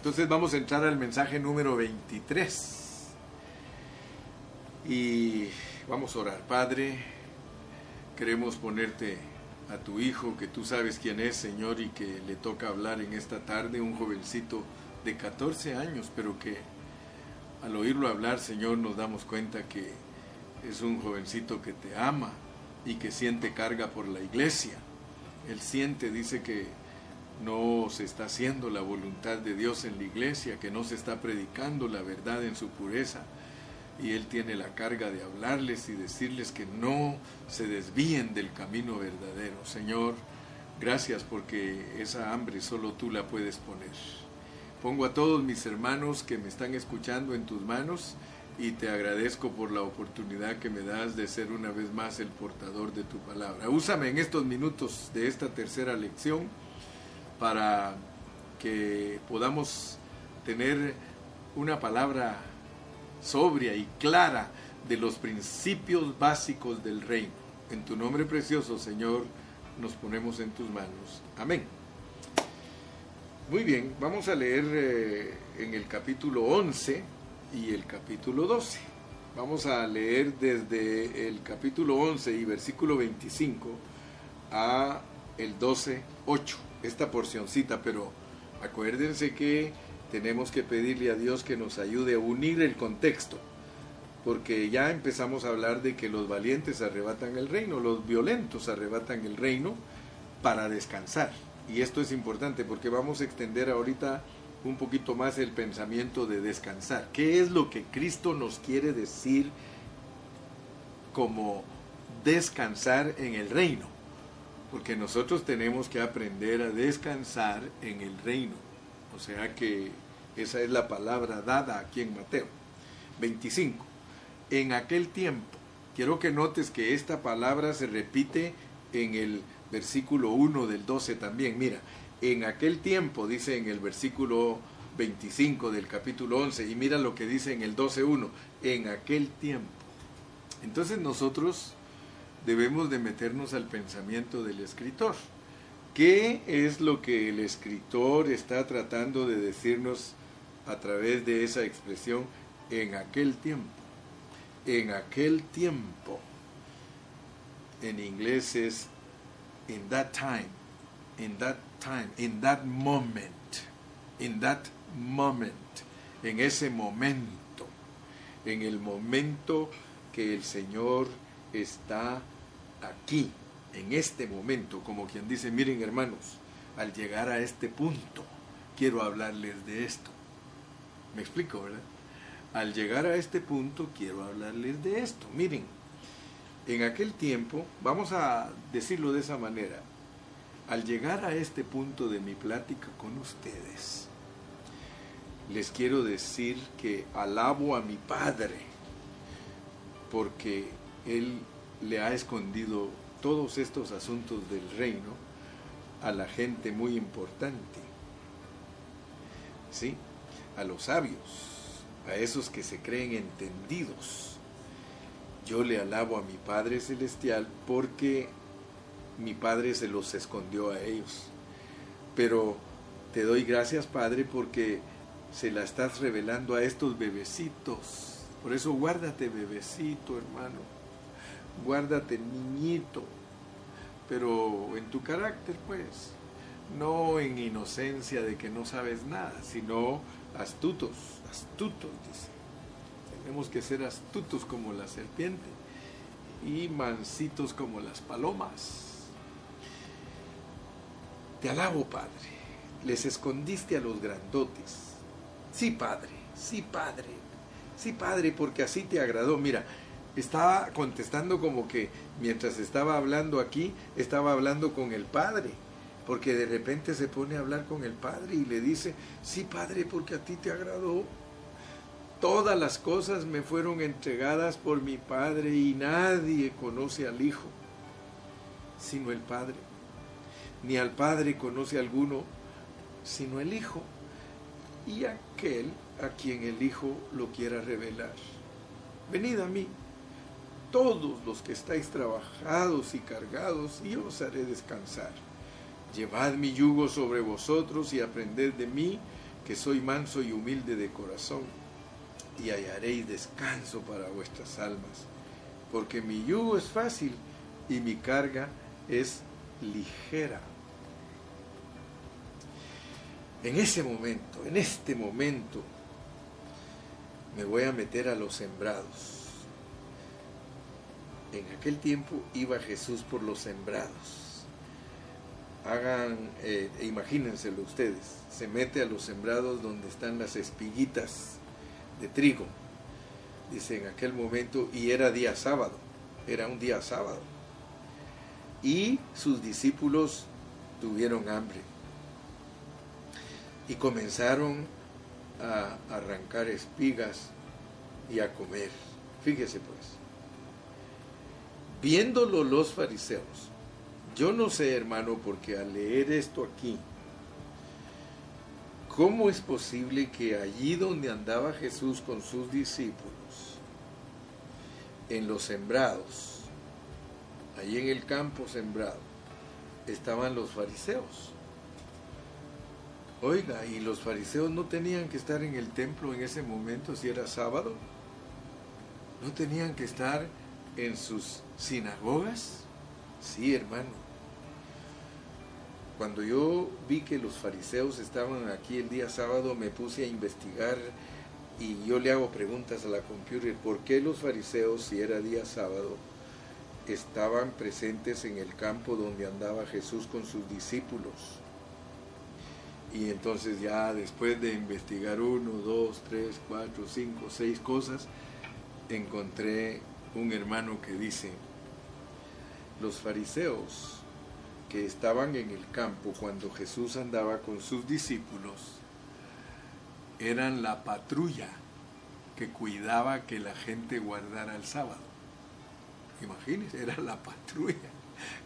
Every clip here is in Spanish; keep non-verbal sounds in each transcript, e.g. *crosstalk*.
Entonces vamos a entrar al mensaje número 23. Y vamos a orar. Padre, queremos ponerte a tu hijo, que tú sabes quién es, Señor, y que le toca hablar en esta tarde, un jovencito de 14 años, pero que al oírlo hablar, Señor, nos damos cuenta que es un jovencito que te ama y que siente carga por la iglesia. Él siente, dice que no se está haciendo la voluntad de Dios en la iglesia, que no se está predicando la verdad en su pureza. Y Él tiene la carga de hablarles y decirles que no se desvíen del camino verdadero. Señor, gracias porque esa hambre solo tú la puedes poner. Pongo a todos mis hermanos que me están escuchando en tus manos y te agradezco por la oportunidad que me das de ser una vez más el portador de tu palabra. Úsame en estos minutos de esta tercera lección para que podamos tener una palabra sobria y clara de los principios básicos del reino. En tu nombre precioso, Señor, nos ponemos en tus manos. Amén. Muy bien, vamos a leer eh, en el capítulo 11 y el capítulo 12. Vamos a leer desde el capítulo 11 y versículo 25 a el 12, 8 esta porcioncita, pero acuérdense que tenemos que pedirle a Dios que nos ayude a unir el contexto, porque ya empezamos a hablar de que los valientes arrebatan el reino, los violentos arrebatan el reino para descansar. Y esto es importante porque vamos a extender ahorita un poquito más el pensamiento de descansar. ¿Qué es lo que Cristo nos quiere decir como descansar en el reino? Porque nosotros tenemos que aprender a descansar en el reino. O sea que esa es la palabra dada aquí en Mateo 25. En aquel tiempo, quiero que notes que esta palabra se repite en el versículo 1 del 12 también. Mira, en aquel tiempo, dice en el versículo 25 del capítulo 11, y mira lo que dice en el 12.1, en aquel tiempo. Entonces nosotros debemos de meternos al pensamiento del escritor. ¿Qué es lo que el escritor está tratando de decirnos a través de esa expresión en aquel tiempo? En aquel tiempo. En inglés es in that time, in that time, in that moment, in that moment, en ese momento, en el momento que el Señor está aquí, en este momento, como quien dice, miren hermanos, al llegar a este punto, quiero hablarles de esto. ¿Me explico, verdad? Al llegar a este punto, quiero hablarles de esto. Miren, en aquel tiempo, vamos a decirlo de esa manera, al llegar a este punto de mi plática con ustedes, les quiero decir que alabo a mi Padre, porque Él le ha escondido todos estos asuntos del reino a la gente muy importante, ¿sí? A los sabios, a esos que se creen entendidos. Yo le alabo a mi Padre Celestial porque mi Padre se los escondió a ellos. Pero te doy gracias, Padre, porque se la estás revelando a estos bebecitos. Por eso guárdate, bebecito, hermano guárdate niñito, pero en tu carácter pues, no en inocencia de que no sabes nada, sino astutos, astutos, dice. Tenemos que ser astutos como la serpiente y mansitos como las palomas. Te alabo, Padre. Les escondiste a los grandotes. Sí, Padre, sí, Padre, sí, Padre, porque así te agradó. Mira, estaba contestando como que mientras estaba hablando aquí, estaba hablando con el Padre, porque de repente se pone a hablar con el Padre y le dice, sí Padre, porque a ti te agradó. Todas las cosas me fueron entregadas por mi Padre y nadie conoce al Hijo, sino el Padre. Ni al Padre conoce alguno, sino el Hijo, y aquel a quien el Hijo lo quiera revelar. Venid a mí todos los que estáis trabajados y cargados, y os haré descansar. Llevad mi yugo sobre vosotros y aprended de mí, que soy manso y humilde de corazón, y hallaréis descanso para vuestras almas, porque mi yugo es fácil y mi carga es ligera. En ese momento, en este momento, me voy a meter a los sembrados. En aquel tiempo iba Jesús por los sembrados. Hagan, eh, imagínenselo ustedes, se mete a los sembrados donde están las espiguitas de trigo. Dice en aquel momento, y era día sábado, era un día sábado. Y sus discípulos tuvieron hambre y comenzaron a arrancar espigas y a comer. Fíjese pues, viéndolo los fariseos, yo no sé hermano, porque al leer esto aquí, ¿cómo es posible que allí donde andaba Jesús con sus discípulos, en los sembrados, allí en el campo sembrado, estaban los fariseos? Oiga, ¿y los fariseos no tenían que estar en el templo en ese momento si era sábado? ¿No tenían que estar en sus sinagogas? Sí, hermano. Cuando yo vi que los fariseos estaban aquí el día sábado, me puse a investigar y yo le hago preguntas a la computer, ¿por qué los fariseos, si era día sábado, estaban presentes en el campo donde andaba Jesús con sus discípulos? Y entonces ya después de investigar uno, dos, tres, cuatro, cinco, seis cosas, encontré un hermano que dice, los fariseos que estaban en el campo cuando Jesús andaba con sus discípulos, eran la patrulla que cuidaba que la gente guardara el sábado. Imagínense, era la patrulla.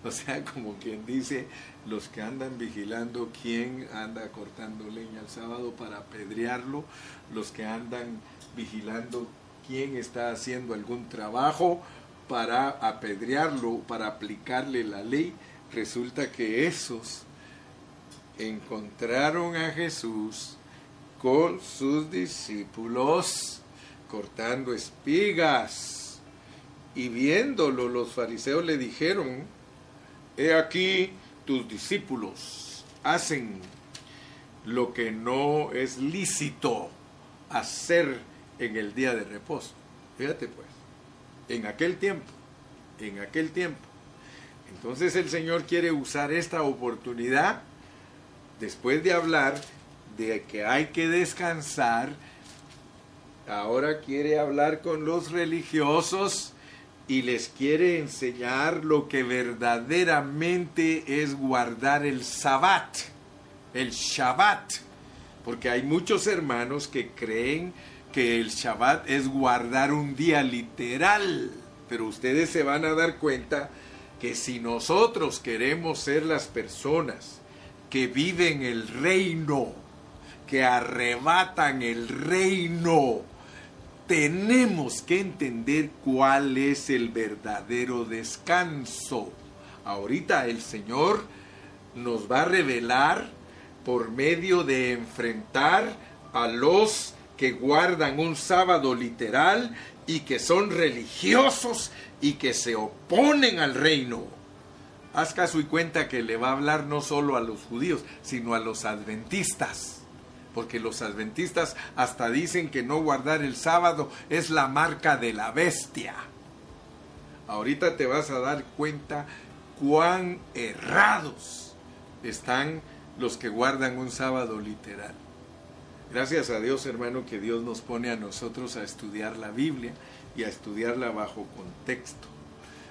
O sea, como quien dice, los que andan vigilando quién anda cortando leña el sábado para apedrearlo, los que andan vigilando quién está haciendo algún trabajo para apedrearlo, para aplicarle la ley, resulta que esos encontraron a Jesús con sus discípulos cortando espigas. Y viéndolo los fariseos le dijeron, he aquí tus discípulos hacen lo que no es lícito hacer en el día de reposo. Fíjate pues, en aquel tiempo, en aquel tiempo. Entonces el Señor quiere usar esta oportunidad, después de hablar de que hay que descansar, ahora quiere hablar con los religiosos y les quiere enseñar lo que verdaderamente es guardar el sabbat, el Shabbat, porque hay muchos hermanos que creen que el Shabbat es guardar un día literal, pero ustedes se van a dar cuenta que si nosotros queremos ser las personas que viven el reino, que arrebatan el reino, tenemos que entender cuál es el verdadero descanso. Ahorita el Señor nos va a revelar por medio de enfrentar a los que guardan un sábado literal y que son religiosos y que se oponen al reino. Haz caso y cuenta que le va a hablar no solo a los judíos, sino a los adventistas porque los adventistas hasta dicen que no guardar el sábado es la marca de la bestia. Ahorita te vas a dar cuenta cuán errados están los que guardan un sábado literal. Gracias a Dios, hermano, que Dios nos pone a nosotros a estudiar la Biblia y a estudiarla bajo contexto.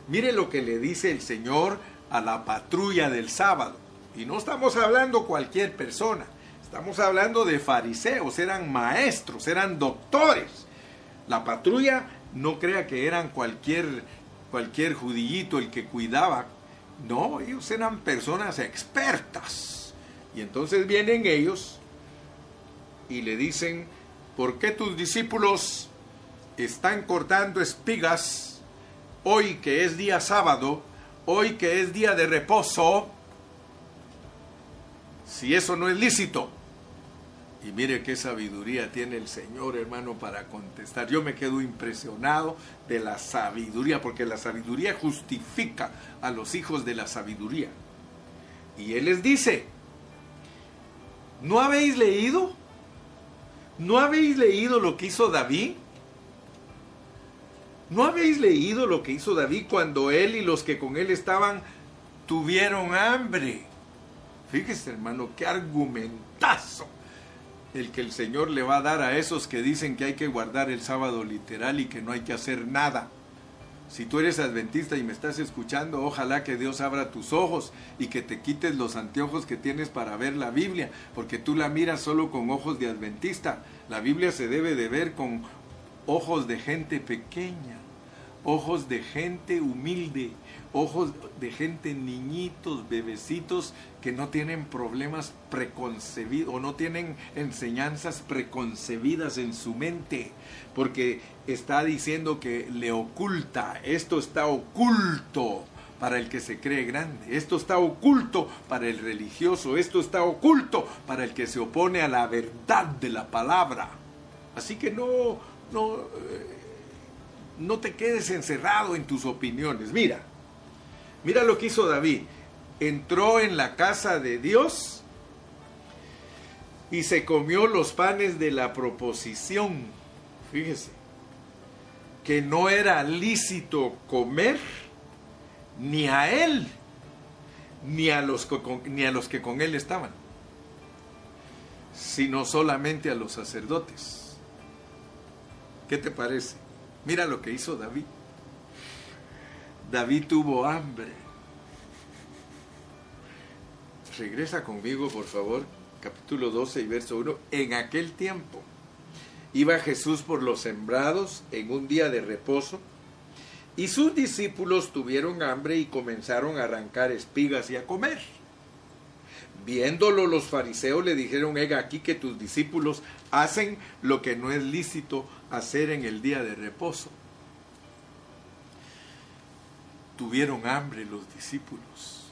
Mire lo que le dice el Señor a la patrulla del sábado. Y no estamos hablando cualquier persona. Estamos hablando de fariseos, eran maestros, eran doctores. La patrulla no crea que eran cualquier, cualquier judillito el que cuidaba. No, ellos eran personas expertas. Y entonces vienen ellos y le dicen, ¿por qué tus discípulos están cortando espigas hoy que es día sábado, hoy que es día de reposo? Si eso no es lícito. Y mire qué sabiduría tiene el Señor, hermano, para contestar. Yo me quedo impresionado de la sabiduría, porque la sabiduría justifica a los hijos de la sabiduría. Y Él les dice, ¿no habéis leído? ¿No habéis leído lo que hizo David? ¿No habéis leído lo que hizo David cuando él y los que con él estaban tuvieron hambre? Fíjese, hermano, qué argumentazo el que el Señor le va a dar a esos que dicen que hay que guardar el sábado literal y que no hay que hacer nada. Si tú eres adventista y me estás escuchando, ojalá que Dios abra tus ojos y que te quites los anteojos que tienes para ver la Biblia, porque tú la miras solo con ojos de adventista. La Biblia se debe de ver con ojos de gente pequeña, ojos de gente humilde, ojos de gente niñitos, bebecitos que no tienen problemas preconcebidos o no tienen enseñanzas preconcebidas en su mente, porque está diciendo que le oculta, esto está oculto para el que se cree grande, esto está oculto para el religioso, esto está oculto para el que se opone a la verdad de la palabra. Así que no, no, eh, no te quedes encerrado en tus opiniones. Mira, Mira lo que hizo David. Entró en la casa de Dios y se comió los panes de la proposición. Fíjese, que no era lícito comer ni a él, ni a los, ni a los que con él estaban, sino solamente a los sacerdotes. ¿Qué te parece? Mira lo que hizo David. David tuvo hambre. Regresa conmigo, por favor, capítulo 12 y verso 1. En aquel tiempo iba Jesús por los sembrados en un día de reposo, y sus discípulos tuvieron hambre y comenzaron a arrancar espigas y a comer. Viéndolo los fariseos le dijeron, Ega, aquí que tus discípulos hacen lo que no es lícito hacer en el día de reposo tuvieron hambre los discípulos.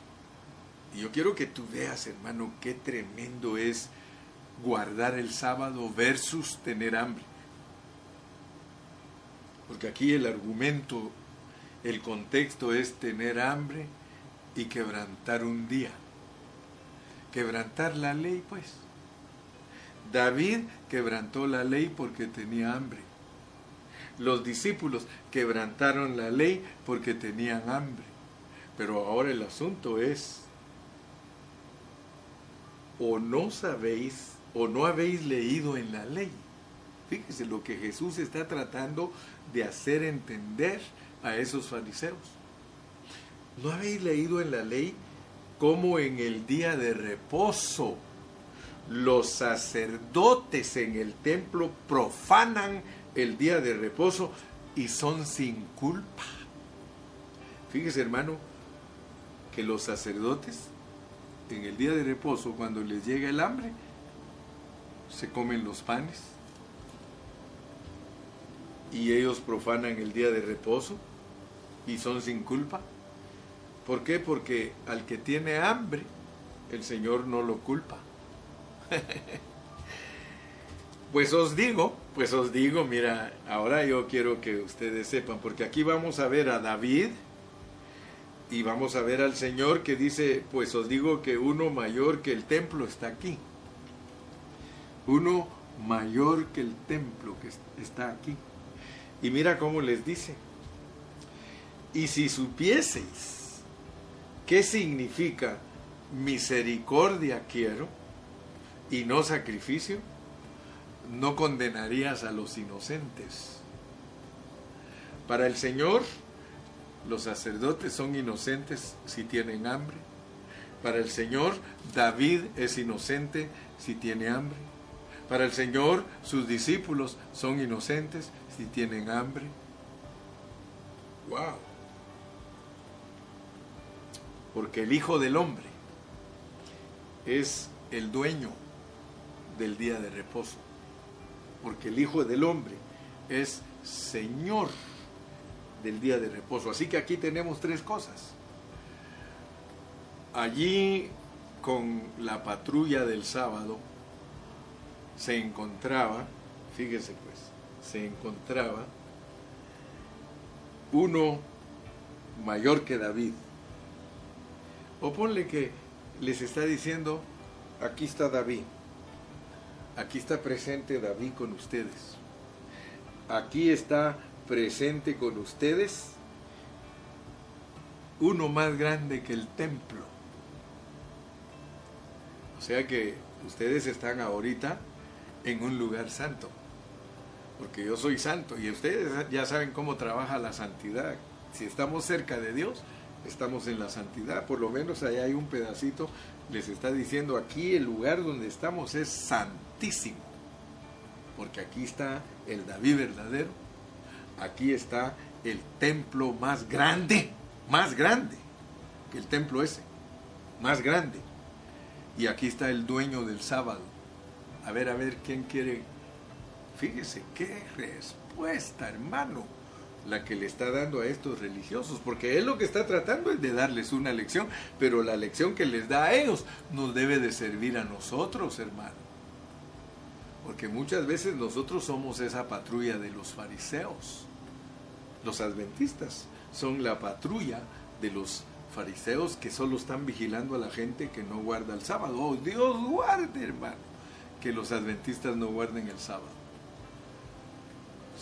Y yo quiero que tú veas, hermano, qué tremendo es guardar el sábado versus tener hambre. Porque aquí el argumento, el contexto es tener hambre y quebrantar un día. Quebrantar la ley, pues. David quebrantó la ley porque tenía hambre. Los discípulos quebrantaron la ley porque tenían hambre. Pero ahora el asunto es, o no sabéis, o no habéis leído en la ley. Fíjese lo que Jesús está tratando de hacer entender a esos fariseos. ¿No habéis leído en la ley cómo en el día de reposo los sacerdotes en el templo profanan el día de reposo y son sin culpa. Fíjese hermano, que los sacerdotes en el día de reposo, cuando les llega el hambre, se comen los panes y ellos profanan el día de reposo y son sin culpa. ¿Por qué? Porque al que tiene hambre, el Señor no lo culpa. *laughs* Pues os digo, pues os digo, mira, ahora yo quiero que ustedes sepan, porque aquí vamos a ver a David y vamos a ver al Señor que dice, pues os digo que uno mayor que el templo está aquí. Uno mayor que el templo que está aquí. Y mira cómo les dice. Y si supieseis qué significa misericordia quiero y no sacrificio, no condenarías a los inocentes. Para el Señor, los sacerdotes son inocentes si tienen hambre. Para el Señor, David es inocente si tiene hambre. Para el Señor, sus discípulos son inocentes si tienen hambre. ¡Wow! Porque el Hijo del Hombre es el dueño del día de reposo porque el Hijo del Hombre es Señor del día de reposo. Así que aquí tenemos tres cosas. Allí con la patrulla del sábado se encontraba, fíjese pues, se encontraba uno mayor que David. O ponle que les está diciendo, aquí está David, aquí está presente David con ustedes, aquí está presente con ustedes uno más grande que el templo. O sea que ustedes están ahorita en un lugar santo, porque yo soy santo y ustedes ya saben cómo trabaja la santidad. Si estamos cerca de Dios, estamos en la santidad, por lo menos allá hay un pedacito, les está diciendo aquí el lugar donde estamos es santísimo, porque aquí está el David verdadero, aquí está el templo más grande, más grande que el templo ese, más grande. Y aquí está el dueño del sábado. A ver, a ver, ¿quién quiere? Fíjese, qué respuesta, hermano, la que le está dando a estos religiosos, porque él lo que está tratando es de darles una lección, pero la lección que les da a ellos nos debe de servir a nosotros, hermano. Porque muchas veces nosotros somos esa patrulla de los fariseos. Los adventistas son la patrulla de los fariseos que solo están vigilando a la gente que no guarda el sábado. Oh, Dios guarde, hermano, que los adventistas no guarden el sábado.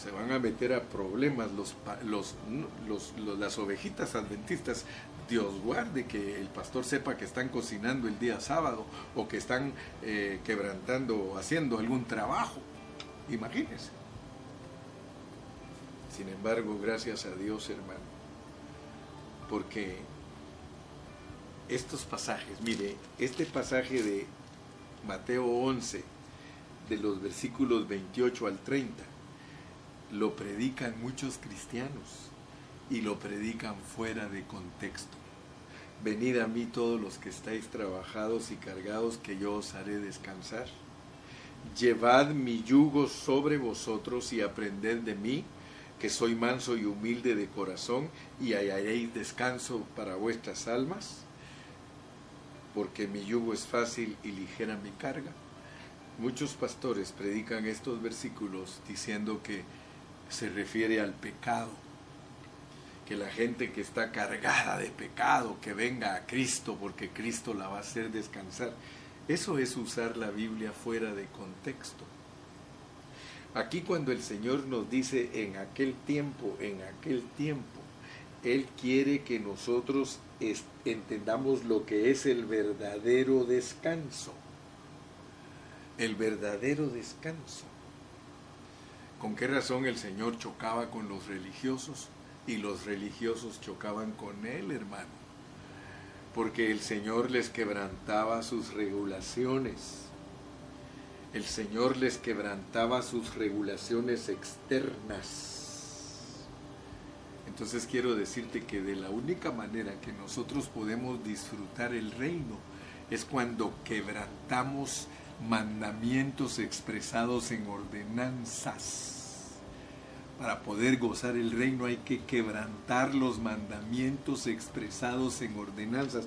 Se van a meter a problemas los, los, las ovejitas adventistas. Dios guarde que el pastor sepa que están cocinando el día sábado o que están eh, quebrantando o haciendo algún trabajo. Imagínense. Sin embargo, gracias a Dios, hermano, porque estos pasajes, mire, este pasaje de Mateo 11, de los versículos 28 al 30, lo predican muchos cristianos y lo predican fuera de contexto. Venid a mí todos los que estáis trabajados y cargados, que yo os haré descansar. Llevad mi yugo sobre vosotros y aprended de mí, que soy manso y humilde de corazón, y hallaréis descanso para vuestras almas porque mi yugo es fácil y ligera mi carga. Muchos pastores predican estos versículos diciendo que se refiere al pecado, que la gente que está cargada de pecado, que venga a Cristo porque Cristo la va a hacer descansar. Eso es usar la Biblia fuera de contexto. Aquí cuando el Señor nos dice en aquel tiempo, en aquel tiempo, Él quiere que nosotros entendamos lo que es el verdadero descanso. El verdadero descanso. ¿Con qué razón el Señor chocaba con los religiosos y los religiosos chocaban con Él, hermano? Porque el Señor les quebrantaba sus regulaciones. El Señor les quebrantaba sus regulaciones externas entonces quiero decirte que de la única manera que nosotros podemos disfrutar el reino es cuando quebrantamos mandamientos expresados en ordenanzas. Para poder gozar el reino hay que quebrantar los mandamientos expresados en ordenanzas.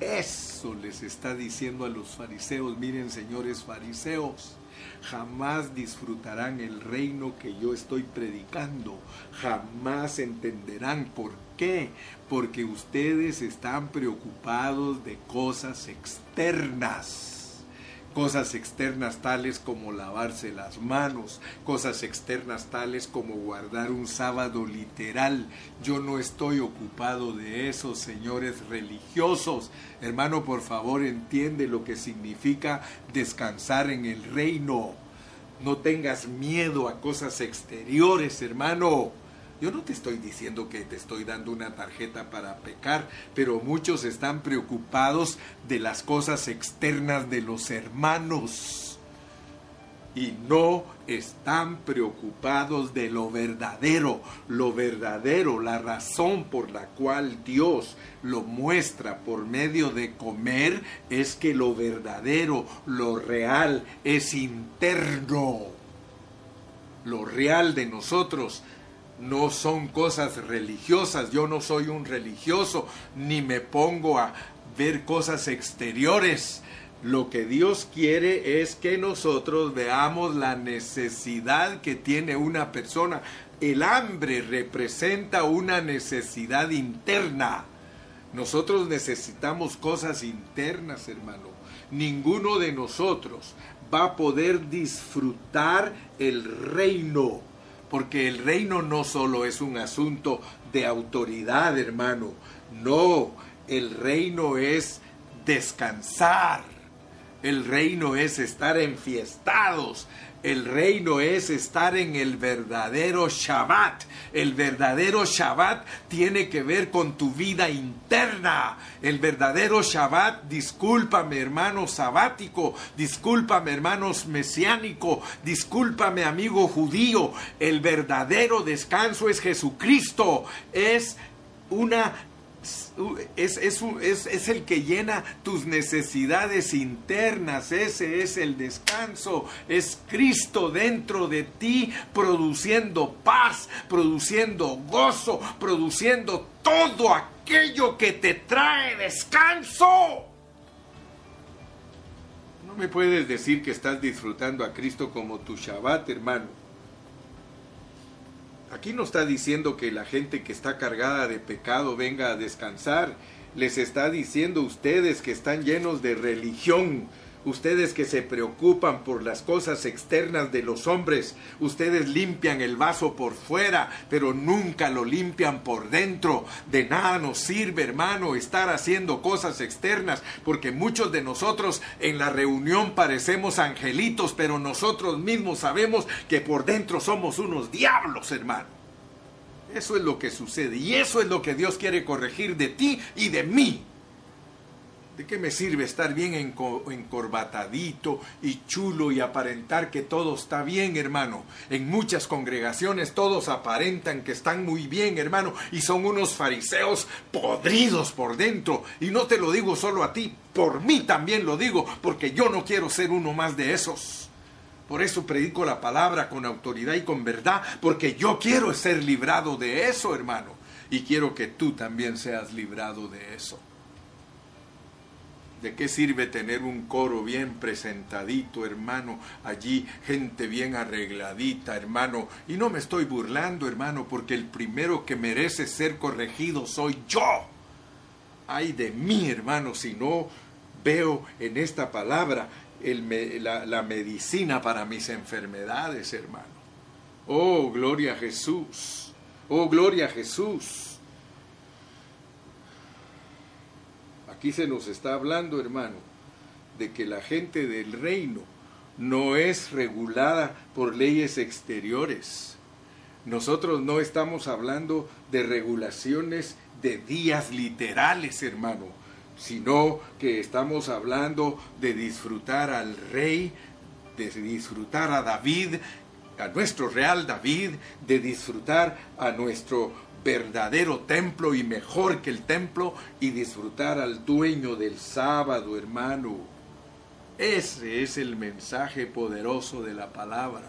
Eso les está diciendo a los fariseos, miren señores fariseos, jamás disfrutarán el reino que yo estoy predicando, jamás entenderán por qué, porque ustedes están preocupados de cosas externas cosas externas tales como lavarse las manos, cosas externas tales como guardar un sábado literal. Yo no estoy ocupado de eso, señores religiosos. Hermano, por favor, entiende lo que significa descansar en el reino. No tengas miedo a cosas exteriores, hermano. Yo no te estoy diciendo que te estoy dando una tarjeta para pecar, pero muchos están preocupados de las cosas externas de los hermanos y no están preocupados de lo verdadero. Lo verdadero, la razón por la cual Dios lo muestra por medio de comer es que lo verdadero, lo real es interno. Lo real de nosotros no son cosas religiosas. Yo no soy un religioso, ni me pongo a ver cosas exteriores. Lo que Dios quiere es que nosotros veamos la necesidad que tiene una persona. El hambre representa una necesidad interna. Nosotros necesitamos cosas internas, hermano. Ninguno de nosotros va a poder disfrutar el reino, porque el reino no solo es un asunto de autoridad, hermano. No, el reino es descansar el reino es estar enfiestados. El reino es estar en el verdadero Shabbat. El verdadero Shabbat tiene que ver con tu vida interna. El verdadero Shabbat, discúlpame hermano sabático, discúlpame hermanos mesiánico, discúlpame amigo judío. El verdadero descanso es Jesucristo. Es una es, es, el que llena tus necesidades internas, ese es el descanso, es Cristo dentro de ti produciendo paz, produciendo gozo, produciendo todo aquello que te trae descanso. No me puedes decir que estás disfrutando a Cristo como tu Shabbat, hermano. Aquí no está diciendo que la gente que está cargada de pecado venga a descansar. Les está diciendo ustedes que están llenos de religión, ustedes que se preocupan por las cosas externas de los hombres, ustedes limpian el vaso por fuera, pero nunca lo limpian por dentro. De nada nos sirve, hermano, estar haciendo cosas externas, porque muchos de nosotros en la reunión parecemos angelitos, pero nosotros mismos sabemos que por dentro somos unos diablos, hermano. Eso es lo que sucede y eso es lo que Dios quiere corregir de ti y de mí. ¿De qué me sirve estar bien encorbatadito y chulo y aparentar que todo está bien, hermano? En muchas congregaciones todos aparentan que están muy bien, hermano, y son unos fariseos podridos por dentro. Y no te lo digo solo a ti, por mí también lo digo, porque yo no quiero ser uno más de esos. Por eso predico la palabra con autoridad y con verdad, porque yo quiero ser librado de eso, hermano. Y quiero que tú también seas librado de eso. ¿De qué sirve tener un coro bien presentadito, hermano? Allí gente bien arregladita, hermano. Y no me estoy burlando, hermano, porque el primero que merece ser corregido soy yo. Ay de mí, hermano, si no veo en esta palabra la, la medicina para mis enfermedades, hermano. Oh, gloria a Jesús. Oh, gloria a Jesús. Aquí se nos está hablando, hermano, de que la gente del reino no es regulada por leyes exteriores. Nosotros no estamos hablando de regulaciones de días literales, hermano, sino que estamos hablando de disfrutar al rey, de disfrutar a David, a nuestro real David, de disfrutar a nuestro verdadero templo y mejor que el templo y disfrutar al dueño del sábado, hermano. Ese es el mensaje poderoso de la palabra.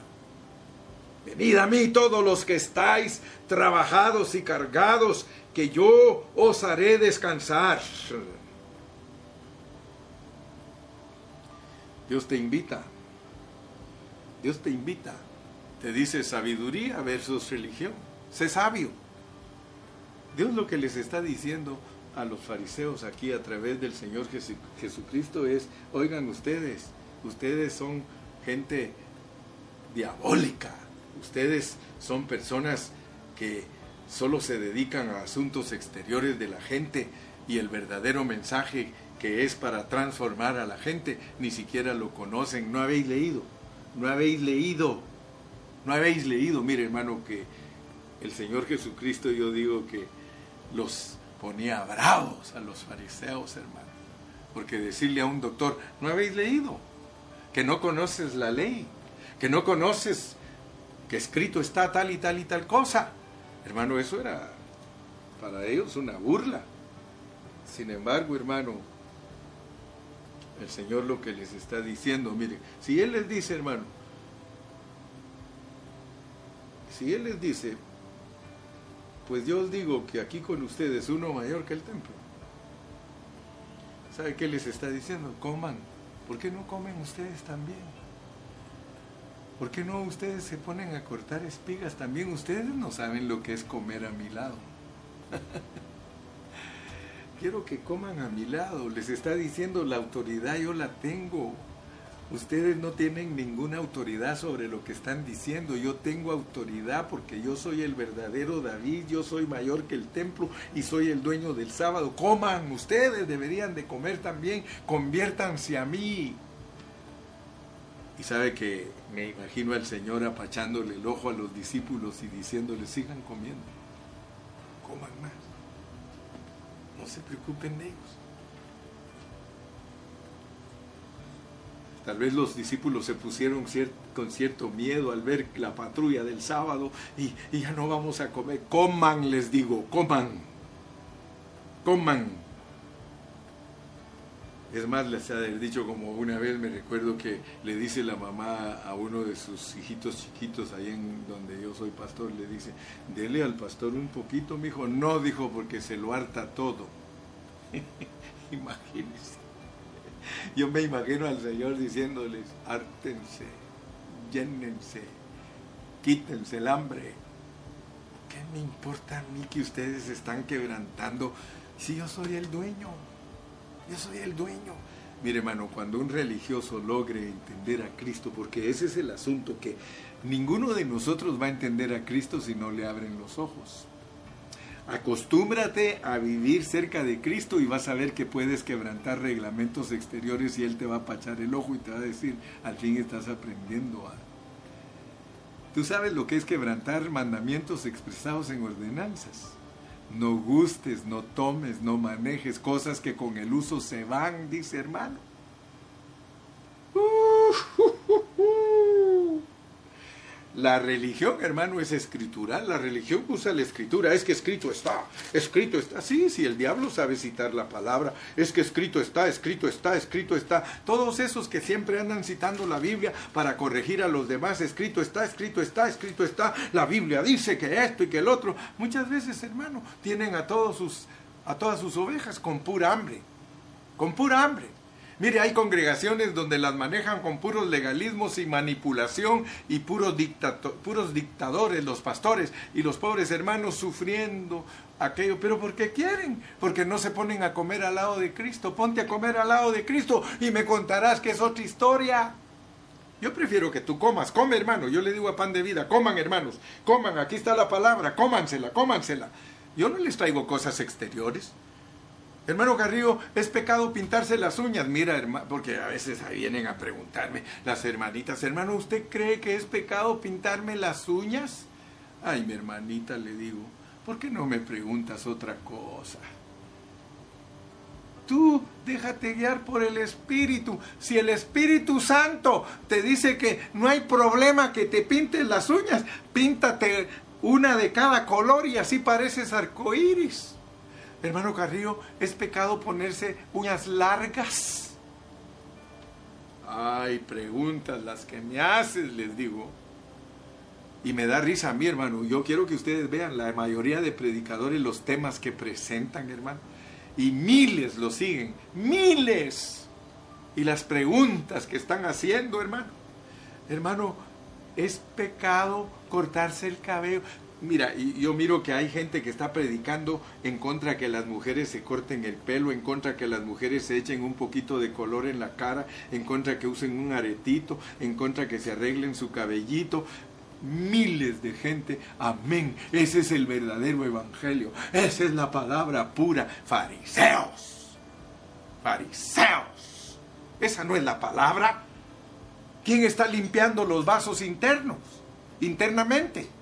Venid a mí todos los que estáis trabajados y cargados, que yo os haré descansar. Dios te invita. Dios te invita. Te dice sabiduría versus religión. Sé sabio. Dios lo que les está diciendo a los fariseos aquí a través del Señor Jesucristo es, oigan ustedes, ustedes son gente diabólica, ustedes son personas que solo se dedican a asuntos exteriores de la gente y el verdadero mensaje que es para transformar a la gente, ni siquiera lo conocen, no habéis leído, no habéis leído, no habéis leído, mire hermano, que el Señor Jesucristo yo digo que los ponía bravos a los fariseos, hermano. Porque decirle a un doctor, no habéis leído, que no conoces la ley, que no conoces que escrito está tal y tal y tal cosa. Hermano, eso era para ellos una burla. Sin embargo, hermano, el Señor lo que les está diciendo, mire, si Él les dice, hermano, si Él les dice, pues yo os digo que aquí con ustedes uno mayor que el templo. ¿Sabe qué les está diciendo? Coman ¿Por qué no comen ustedes también? ¿Por qué no ustedes se ponen a cortar espigas también? Ustedes no saben lo que es comer a mi lado. *laughs* Quiero que coman a mi lado. Les está diciendo la autoridad, yo la tengo. Ustedes no tienen ninguna autoridad sobre lo que están diciendo. Yo tengo autoridad porque yo soy el verdadero David, yo soy mayor que el templo y soy el dueño del sábado. Coman, ustedes deberían de comer también, conviértanse a mí. Y sabe que me imagino al Señor apachándole el ojo a los discípulos y diciéndoles, sigan comiendo, coman más, no se preocupen de ellos. Tal vez los discípulos se pusieron con cierto miedo al ver la patrulla del sábado y, ya no vamos a comer. Coman, les digo, coman. Coman. Es más, les ha dicho como una vez, me recuerdo que le dice la mamá a uno de sus hijitos chiquitos, ahí en donde yo soy pastor, le dice, dele al pastor un poquito, mi hijo. No, dijo, porque se lo harta todo. *laughs* Imagínense. *laughs* Yo me imagino al Señor diciéndoles, ártense, llénense, quítense el hambre. ¿Qué me importa a mí que ustedes están quebrantando si yo soy el dueño? Yo soy el dueño. Mire hermano, cuando un religioso logre entender a Cristo, porque ese es el asunto que ninguno de nosotros va a entender a Cristo si no le abren los ojos. Acostúmbrate a vivir cerca de Cristo y vas a ver que puedes quebrantar reglamentos exteriores y Él te va a pachar el ojo y te va a decir, al fin estás aprendiendo a... Tú sabes lo que es quebrantar mandamientos expresados en ordenanzas. No gustes, no tomes, no manejes cosas que con el uso se van, dice hermano. Uh, la religión, hermano, es escritural. La religión usa la escritura. Es que escrito está, escrito está. Sí, sí, el diablo sabe citar la palabra. Es que escrito está, escrito está, escrito está. Todos esos que siempre andan citando la Biblia para corregir a los demás. Escrito está, escrito está, escrito está. La Biblia dice que esto y que el otro. Muchas veces, hermano, tienen a, todos sus, a todas sus ovejas con pura hambre. Con pura hambre. Mire, hay congregaciones donde las manejan con puros legalismos y manipulación y puros, puros dictadores, los pastores y los pobres hermanos sufriendo aquello. Pero ¿por qué quieren? Porque no se ponen a comer al lado de Cristo. Ponte a comer al lado de Cristo y me contarás que es otra historia. Yo prefiero que tú comas, come hermano, yo le digo a pan de vida, coman hermanos, coman, aquí está la palabra, cómansela, cómansela. Yo no les traigo cosas exteriores. Hermano Carrillo, ¿es pecado pintarse las uñas? Mira, hermano, porque a veces vienen a preguntarme las hermanitas, hermano, ¿usted cree que es pecado pintarme las uñas? Ay, mi hermanita, le digo, ¿por qué no me preguntas otra cosa? Tú déjate guiar por el Espíritu. Si el Espíritu Santo te dice que no hay problema que te pintes las uñas, píntate una de cada color y así pareces arcoíris. Hermano Carrillo, ¿es pecado ponerse uñas largas? Ay, preguntas las que me haces, les digo. Y me da risa a mí, hermano. Yo quiero que ustedes vean la mayoría de predicadores los temas que presentan, hermano. Y miles lo siguen, miles. Y las preguntas que están haciendo, hermano. Hermano, ¿es pecado cortarse el cabello? Mira, yo miro que hay gente que está predicando en contra que las mujeres se corten el pelo, en contra que las mujeres se echen un poquito de color en la cara, en contra que usen un aretito, en contra que se arreglen su cabellito. Miles de gente, amén. Ese es el verdadero evangelio. Esa es la palabra pura. Fariseos. Fariseos. Esa no es la palabra. ¿Quién está limpiando los vasos internos? Internamente.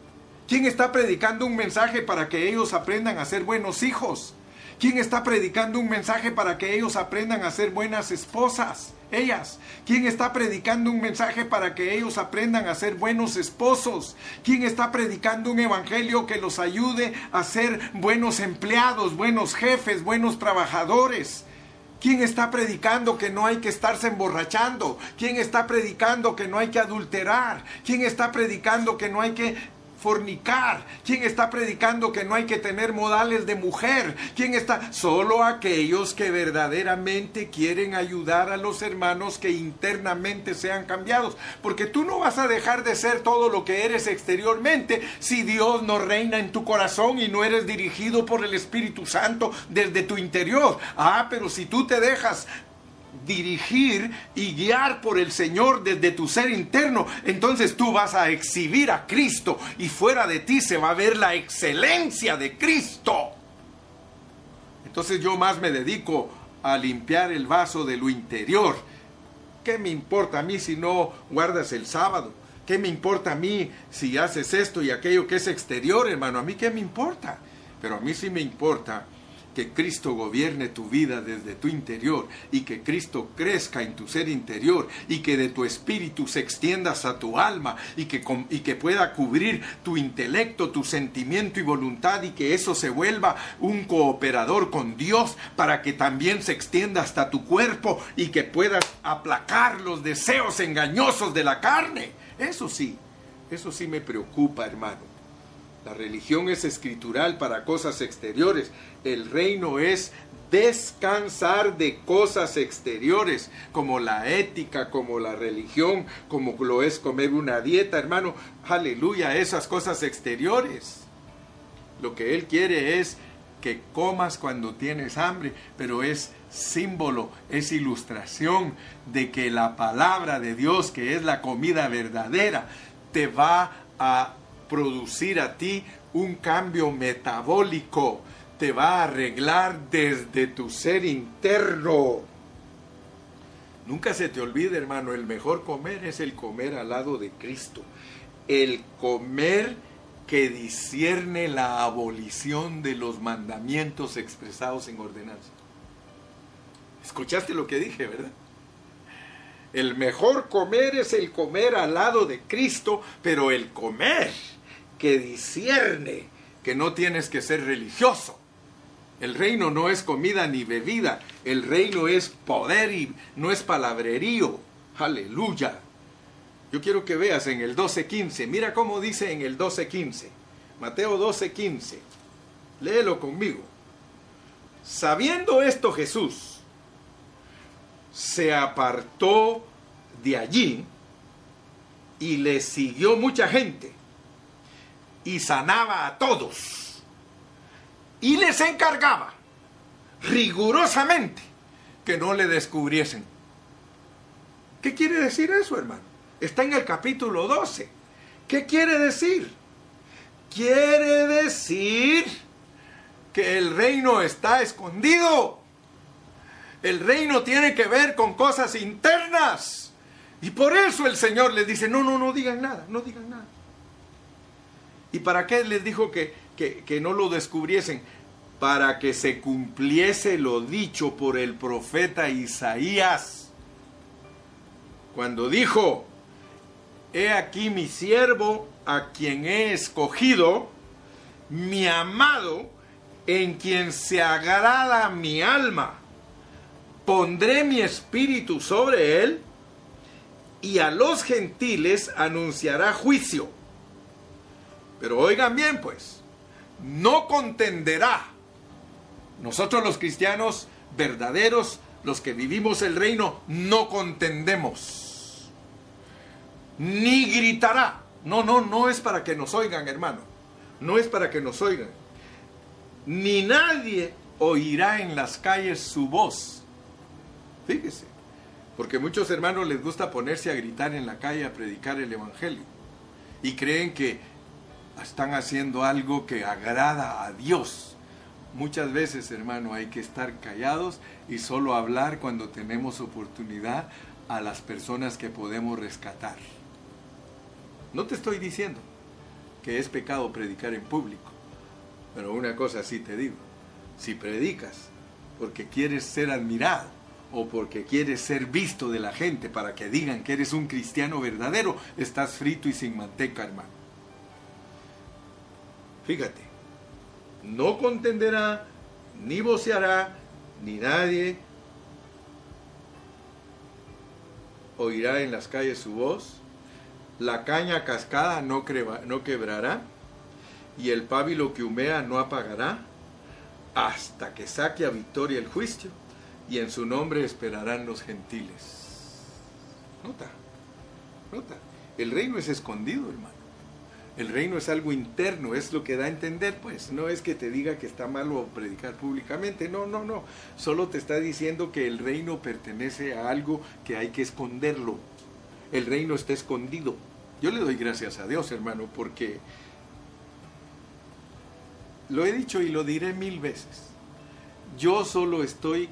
¿Quién está predicando un mensaje para que ellos aprendan a ser buenos hijos? ¿Quién está predicando un mensaje para que ellos aprendan a ser buenas esposas? Ellas. ¿Quién está predicando un mensaje para que ellos aprendan a ser buenos esposos? ¿Quién está predicando un evangelio que los ayude a ser buenos empleados, buenos jefes, buenos trabajadores? ¿Quién está predicando que no hay que estarse emborrachando? ¿Quién está predicando que no hay que adulterar? ¿Quién está predicando que no hay que fornicar? ¿Quién está predicando que no hay que tener modales de mujer? ¿Quién está? Solo aquellos que verdaderamente quieren ayudar a los hermanos que internamente sean cambiados. Porque tú no vas a dejar de ser todo lo que eres exteriormente si Dios no reina en tu corazón y no eres dirigido por el Espíritu Santo desde tu interior. Ah, pero si tú te dejas dirigir y guiar por el Señor desde tu ser interno, entonces tú vas a exhibir a Cristo y fuera de ti se va a ver la excelencia de Cristo. Entonces yo más me dedico a limpiar el vaso de lo interior. ¿Qué me importa a mí si no guardas el sábado? ¿Qué me importa a mí si haces esto y aquello que es exterior, hermano? ¿A mí qué me importa? Pero a mí sí me importa que Cristo gobierne tu vida desde tu interior y que Cristo crezca en tu ser interior y que de tu espíritu se extienda a tu alma y que, y que pueda cubrir tu intelecto, tu sentimiento y voluntad y que eso se vuelva un cooperador con Dios para que también se extienda hasta tu cuerpo y que puedas aplacar los deseos engañosos de la carne. Eso sí, eso sí me preocupa, hermano. La religión es escritural para cosas exteriores. El reino es descansar de cosas exteriores, como la ética, como la religión, como lo es comer una dieta, hermano. Aleluya, esas cosas exteriores. Lo que Él quiere es que comas cuando tienes hambre, pero es símbolo, es ilustración de que la palabra de Dios, que es la comida verdadera, te va a producir a ti un cambio metabólico, te va a arreglar desde tu ser interno. Nunca se te olvide, hermano, el mejor comer es el comer al lado de Cristo. El comer que discierne la abolición de los mandamientos expresados en ordenanza. ¿Escuchaste lo que dije, verdad? El mejor comer es el comer al lado de Cristo, pero el comer que discierne que no tienes que ser religioso. El reino no es comida ni bebida, el reino es poder y no es palabrerío. Aleluya. Yo quiero que veas en el 12.15, mira cómo dice en el 12.15, Mateo 12.15, léelo conmigo. Sabiendo esto Jesús, se apartó de allí y le siguió mucha gente y sanaba a todos. Y les encargaba rigurosamente que no le descubriesen. ¿Qué quiere decir eso, hermano? Está en el capítulo 12. ¿Qué quiere decir? Quiere decir que el reino está escondido. El reino tiene que ver con cosas internas. Y por eso el Señor les dice, no, no, no digan nada, no digan nada. ¿Y para qué les dijo que, que, no lo descubriesen? Para que se cumpliese lo dicho por el profeta Isaías. Cuando dijo, he aquí mi siervo a quien he escogido, mi amado, en quien se agrada mi alma. Pondré mi espíritu sobre él y a los gentiles anunciará juicio pero oigan bien, pues, no contenderá. Nosotros los cristianos verdaderos, los que vivimos el reino, no contendemos. Ni gritará. No, no, no es para que nos oigan, hermano. No es para que nos oigan. Ni nadie oirá en las calles su voz. Fíjese. Porque muchos hermanos les gusta ponerse a gritar en la calle a predicar el Evangelio. Y creen que están haciendo algo que agrada a Dios. Muchas veces, hermano, hay que estar callados y solo hablar cuando tenemos oportunidad a las personas que podemos rescatar. No te estoy diciendo que es pecado predicar en público, pero una cosa sí te digo, si predicas porque quieres ser admirado o porque quieres ser visto de la gente para que digan que eres un cristiano verdadero, estás frito y sin manteca, hermano. Fíjate, no contenderá, ni voceará, ni nadie oirá en las calles su voz, la caña cascada no, no quebrará, y el pábilo que humea no apagará hasta que saque a victoria el juicio y en su nombre esperarán los gentiles. Nota, nota, el reino es escondido, hermano. El reino es algo interno, es lo que da a entender, pues. No es que te diga que está malo predicar públicamente, no, no, no. Solo te está diciendo que el reino pertenece a algo que hay que esconderlo. El reino está escondido. Yo le doy gracias a Dios, hermano, porque lo he dicho y lo diré mil veces. Yo solo estoy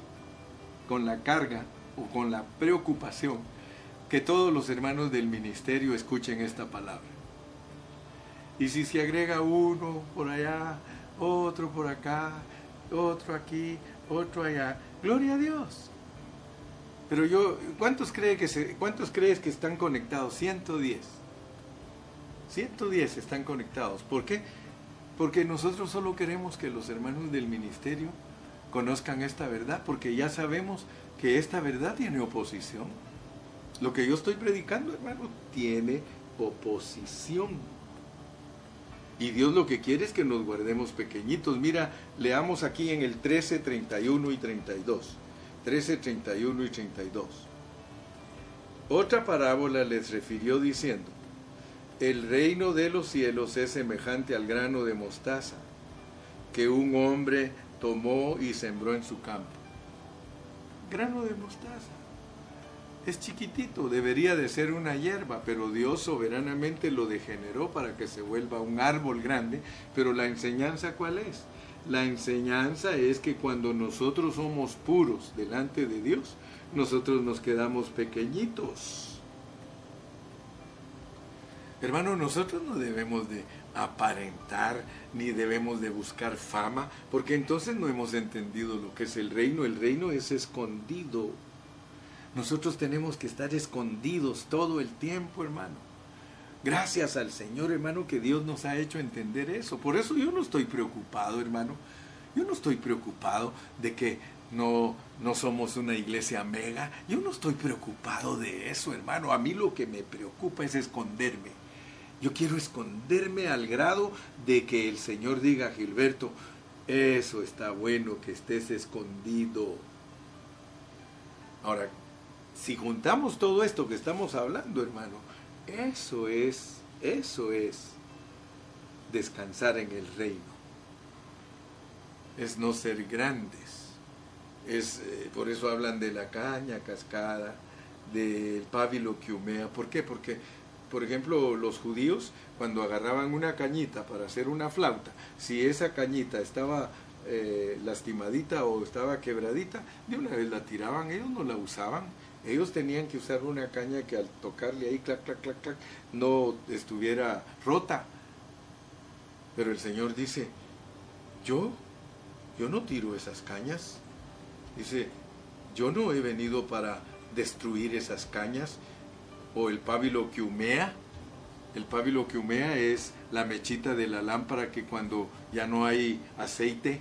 con la carga o con la preocupación que todos los hermanos del ministerio escuchen esta palabra. Y si se agrega uno por allá, otro por acá, otro aquí, otro allá, gloria a Dios. Pero yo, ¿cuántos, cree que se, ¿cuántos crees que están conectados? 110. 110 están conectados. ¿Por qué? Porque nosotros solo queremos que los hermanos del ministerio conozcan esta verdad, porque ya sabemos que esta verdad tiene oposición. Lo que yo estoy predicando, hermano, tiene oposición. Y Dios lo que quiere es que nos guardemos pequeñitos. Mira, leamos aquí en el 13, 31 y 32. 13, 31 y 32. Otra parábola les refirió diciendo, el reino de los cielos es semejante al grano de mostaza que un hombre tomó y sembró en su campo. Grano de mostaza. Es chiquitito, debería de ser una hierba, pero Dios soberanamente lo degeneró para que se vuelva un árbol grande. Pero la enseñanza cuál es? La enseñanza es que cuando nosotros somos puros delante de Dios, nosotros nos quedamos pequeñitos Hermano, nosotros no debemos de aparentar ni debemos de buscar fama, porque entonces no hemos entendido lo que es el reino. El reino es escondido. Nosotros tenemos que estar escondidos todo el tiempo, hermano. Gracias al Señor, hermano, que Dios nos ha hecho entender eso. Por eso yo no estoy preocupado, hermano. Yo no estoy preocupado de que no, no somos una iglesia mega. Yo no estoy preocupado de eso, hermano. A mí lo que me preocupa es esconderme yo quiero esconderme al grado de que el Señor diga, Gilberto, eso está bueno que estés escondido. Ahora, si juntamos todo esto que estamos hablando, hermano, eso es, eso es descansar en el reino. Es no ser grandes. Es, eh, por eso hablan de la caña cascada, del pábilo que humea. ¿Por qué? Porque por ejemplo, los judíos, cuando agarraban una cañita para hacer una flauta, si esa cañita estaba eh, lastimadita o estaba quebradita, de una vez la tiraban, ellos no la usaban. Ellos tenían que usar una caña que al tocarle ahí, clac, clac, clac, clac, no estuviera rota. Pero el Señor dice, yo, yo no tiro esas cañas. Dice, yo no he venido para destruir esas cañas, o el pábilo que humea. El pábilo que humea es la mechita de la lámpara que cuando ya no hay aceite,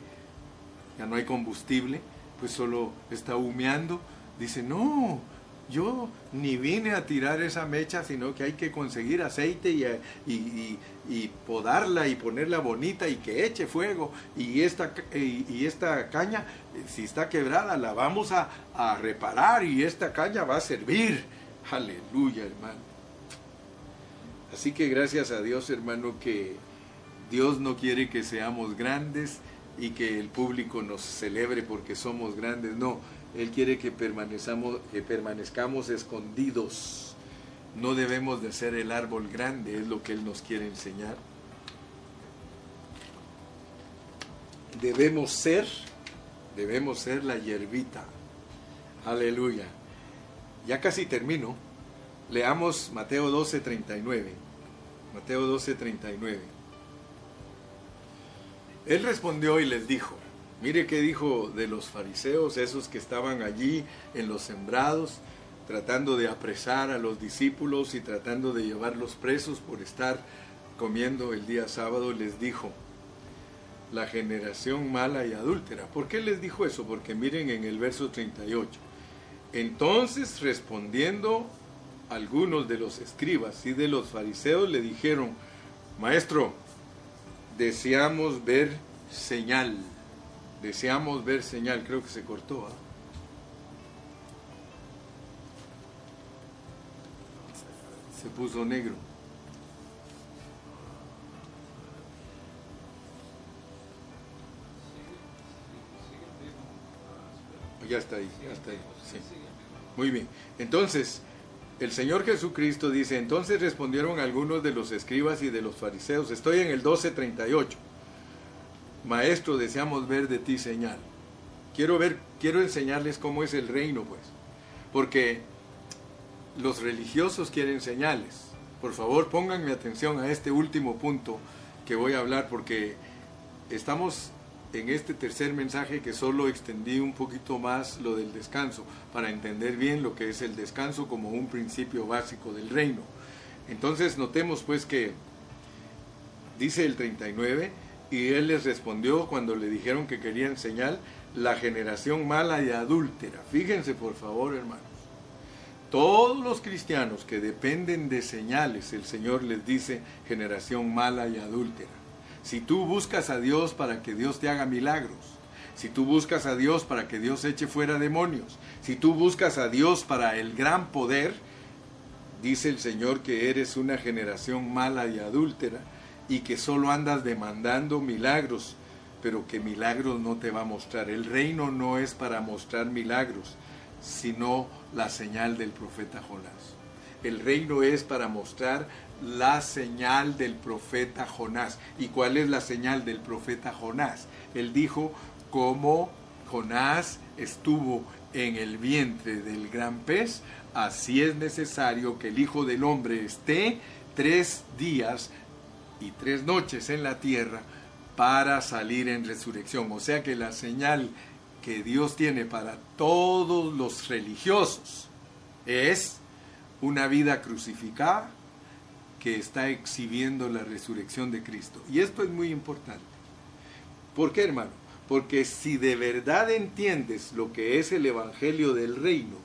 ya no hay combustible, pues solo está humeando. Dice, no, yo ni vine a tirar esa mecha, sino que hay que conseguir aceite y, y, podarla y ponerla bonita y que eche fuego. Y esta, y, esta caña, si está quebrada, la vamos a, a reparar y esta caña va a servir. Aleluya, hermano. Así que gracias a Dios, hermano, que Dios no quiere que seamos grandes y que el público nos celebre porque somos grandes. No, Él quiere que, permanezcamos, que permanezcamos escondidos. No debemos de ser el árbol grande, es lo que Él nos quiere enseñar. Debemos ser, debemos ser la hierbita. Aleluya. Ya casi termino. Leamos Mateo 12, 39. Mateo 12, 39. Él respondió y les dijo, mire qué dijo de los fariseos, esos que estaban allí en los sembrados, tratando de apresar a los discípulos y tratando de llevarlos presos por estar comiendo el día sábado, les dijo, la generación mala y adúltera. ¿Por qué les dijo eso? Porque miren en el verso 38. Entonces respondiendo algunos de los escribas y de los fariseos le dijeron, Maestro, deseamos ver señal. Deseamos ver señal. Creo que se cortó. ¿ah? Se puso negro. Ya está ahí, ya está ahí. Muy bien. Entonces, el Señor Jesucristo dice, entonces respondieron algunos de los escribas y de los fariseos, estoy en el 1238. Maestro, deseamos ver de ti señal. Quiero ver, quiero enseñarles cómo es el reino, pues. Porque los religiosos quieren señales. Por favor, pónganme atención a este último punto que voy a hablar porque estamos en este tercer mensaje que solo extendí un poquito más lo del descanso para entender bien lo que es el descanso como un principio básico del reino. Entonces notemos pues que dice el 39 y él les respondió cuando le dijeron que querían señal la generación mala y adúltera. Fíjense por favor hermanos. Todos los cristianos que dependen de señales, el Señor les dice generación mala y adúltera. Si tú buscas a Dios para que Dios te haga milagros, si tú buscas a Dios para que Dios eche fuera demonios, si tú buscas a Dios para el gran poder, dice el Señor que eres una generación mala y adúltera y que solo andas demandando milagros, pero que milagros no te va a mostrar. El reino no es para mostrar milagros, sino la señal del profeta Jonás. El reino es para mostrar la señal del profeta Jonás. ¿Y cuál es la señal del profeta Jonás? Él dijo, como Jonás estuvo en el vientre del gran pez, así es necesario que el Hijo del Hombre esté tres días y tres noches en la tierra para salir en resurrección. O sea que la señal que Dios tiene para todos los religiosos es una vida crucificada, que está exhibiendo la resurrección de Cristo. Y esto es muy importante. ¿Por qué, hermano? Porque si de verdad entiendes lo que es el Evangelio del Reino,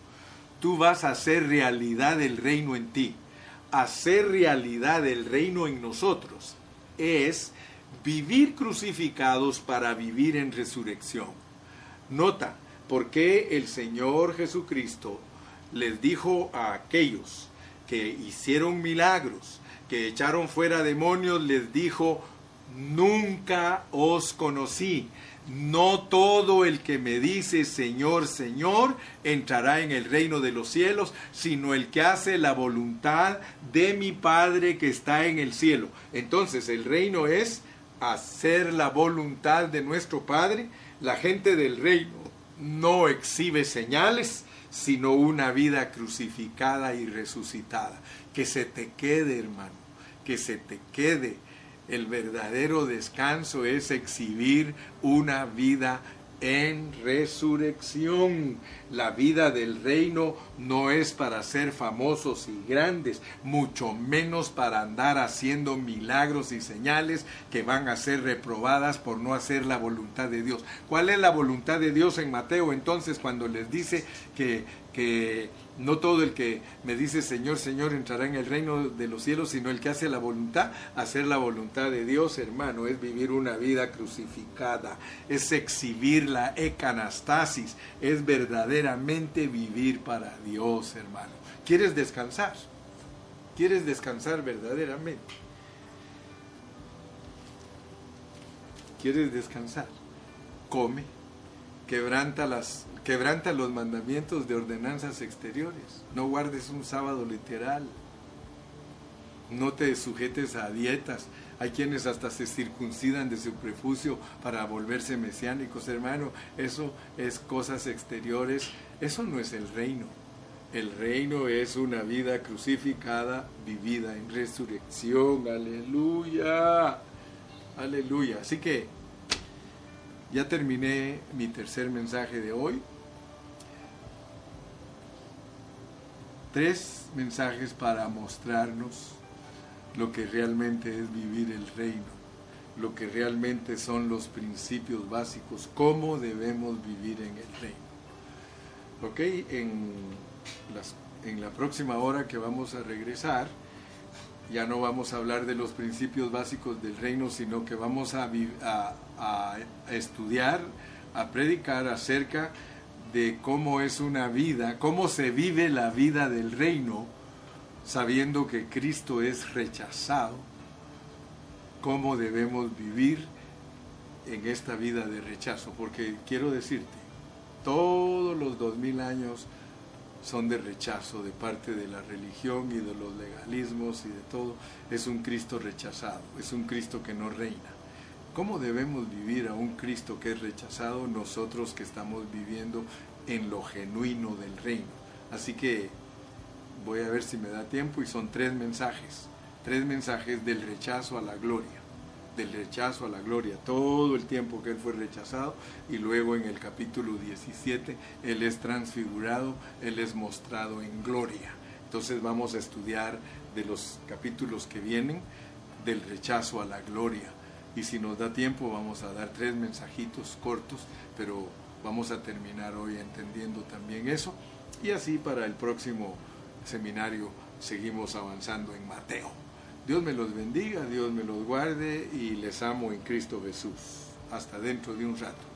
tú vas a hacer realidad el reino en ti. Hacer realidad el reino en nosotros es vivir crucificados para vivir en resurrección. Nota, ¿por qué el Señor Jesucristo les dijo a aquellos que hicieron milagros, que echaron fuera demonios, les dijo, nunca os conocí. No todo el que me dice Señor, Señor, entrará en el reino de los cielos, sino el que hace la voluntad de mi Padre que está en el cielo. Entonces el reino es hacer la voluntad de nuestro Padre. La gente del reino no exhibe señales, sino una vida crucificada y resucitada. Que se te quede, hermano que se te quede. El verdadero descanso es exhibir una vida en resurrección. La vida del reino no es para ser famosos y grandes, mucho menos para andar haciendo milagros y señales que van a ser reprobadas por no hacer la voluntad de Dios. ¿Cuál es la voluntad de Dios en Mateo entonces cuando les dice que, que no todo el que me dice Señor, Señor entrará en el reino de los cielos, sino el que hace la voluntad. Hacer la voluntad de Dios, hermano, es vivir una vida crucificada, es exhibir la ecanastasis, es verdaderamente vivir para Dios, hermano. ¿Quieres descansar? ¿Quieres descansar verdaderamente? ¿Quieres descansar? Come, quebranta las Quebranta los mandamientos de ordenanzas exteriores. No guardes un sábado literal. No te sujetes a dietas. Hay quienes hasta se circuncidan de su prefucio para volverse mesiánicos, hermano. Eso es cosas exteriores. Eso no es el reino. El reino es una vida crucificada, vivida en resurrección. Aleluya. Aleluya. Así que ya terminé mi tercer mensaje de hoy. Tres mensajes para mostrarnos lo que realmente es vivir el reino, lo que realmente son los principios básicos, cómo debemos vivir en el reino. Ok, en, en la próxima hora que vamos a regresar, ya no vamos a hablar de los principios básicos del reino, sino que vamos a, a, estudiar, a predicar acerca de cómo es una vida, cómo se vive la vida del reino, sabiendo que Cristo es rechazado, cómo debemos vivir en esta vida de rechazo, porque quiero decirte, todos los dos mil años son de rechazo de parte de la religión y de los legalismos y de todo. Es un Cristo rechazado, es un Cristo que no reina. ¿Cómo debemos vivir a un Cristo que es rechazado nosotros que estamos viviendo en lo genuino del reino? Así que voy a ver si me da tiempo y son tres mensajes, tres mensajes del rechazo a la gloria del rechazo a la gloria, todo el tiempo que él fue rechazado y luego en el capítulo 17 él es transfigurado, él es mostrado en gloria. Entonces vamos a estudiar de los capítulos que vienen del rechazo a la gloria. Y si nos da tiempo vamos a dar tres mensajitos cortos, pero vamos a terminar hoy entendiendo también eso. Y así para el próximo seminario seguimos avanzando en Mateo. Dios me los bendiga, Dios me los guarde y les amo en Cristo Jesús. Hasta dentro de un rato.